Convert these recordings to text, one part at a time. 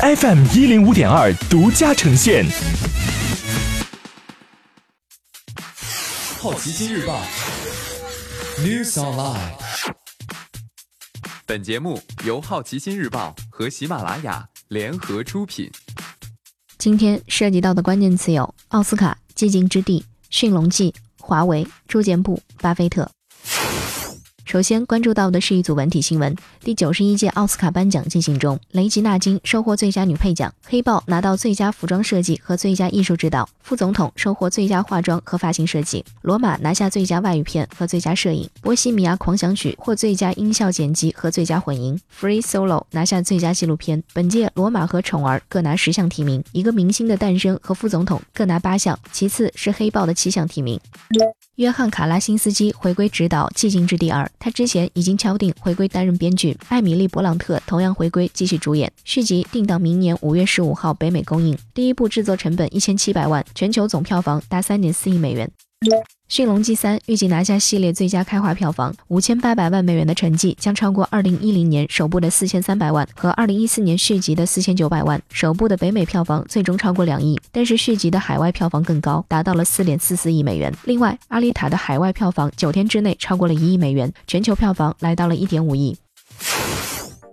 FM 一零五点二独家呈现。好奇心日报，News Online。本节目由好奇心日报和喜马拉雅联合出品。今天涉及到的关键词有奥斯卡、寂静之地、驯龙记、华为、住建部、巴菲特。首先关注到的是一组文体新闻：第九十一届奥斯卡颁奖进行中，雷吉娜金收获最佳女配奖，黑豹拿到最佳服装设计和最佳艺术指导，副总统收获最佳化妆和发型设计，罗马拿下最佳外语片和最佳摄影，波西米亚狂想曲获最佳音效剪辑和最佳混音，Free Solo 拿下最佳纪录片。本届罗马和宠儿各拿十项提名，一个明星的诞生和副总统各拿八项，其次是黑豹的七项提名。约翰·卡拉辛斯基回归执导《寂静之地二》，他之前已经敲定回归担任编剧。艾米丽·勃朗特同样回归继续主演。续集定档明年五月十五号北美公映。第一部制作成本一千七百万，全球总票房达三点四亿美元。《驯龙记三》预计拿下系列最佳开画票房五千八百万美元的成绩，将超过二零一零年首部的四千三百万和二零一四年续集的四千九百万。首部的北美票房最终超过两亿，但是续集的海外票房更高，达到了四点四四亿美元。另外，《阿丽塔》的海外票房九天之内超过了一亿美元，全球票房来到了一点五亿。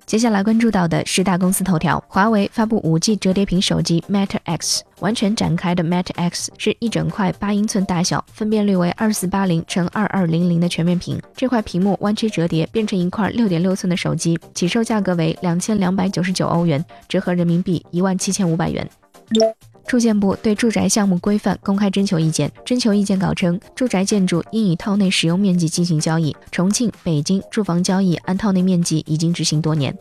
接下来关注到的是大公司头条：华为发布 5G 折叠屏手机 Mate X，完全展开的 Mate X 是一整块八英寸大小，分辨率为二四八零乘二二零零的全面屏。这块屏幕弯曲折叠变成一块六点六寸的手机，起售价格为两千两百九十九欧元，折合人民币一万七千五百元。住建部对住宅项目规范公开征求意见，征求意见稿称，住宅建筑应以套内使用面积进行交易。重庆、北京住房交易按套内面积已经执行多年。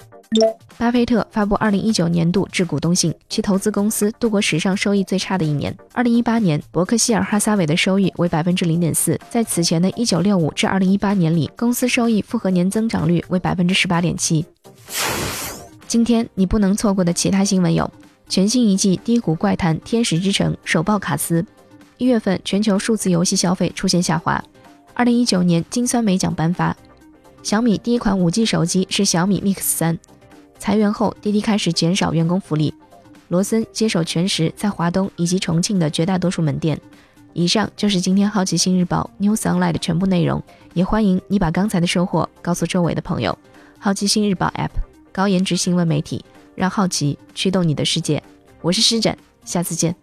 巴菲特发布二零一九年度致股东信，其投资公司度过史上收益最差的一年。二零一八年，伯克希尔哈撒韦的收益为百分之零点四，在此前的一九六五至二零一八年里，公司收益复合年增长率为百分之十八点七。今天你不能错过的其他新闻有。全新一季低谷怪谈《天使之城》首曝卡斯，一月份全球数字游戏消费出现下滑。二零一九年金酸梅奖颁发，小米第一款五 G 手机是小米 Mix 三。裁员后，滴滴开始减少员工福利。罗森接手全时在华东以及重庆的绝大多数门店。以上就是今天好奇心日报 News Online 的全部内容，也欢迎你把刚才的收获告诉周围的朋友。好奇心日报 App，高颜值新闻媒体。让好奇驱动你的世界，我是施展，下次见。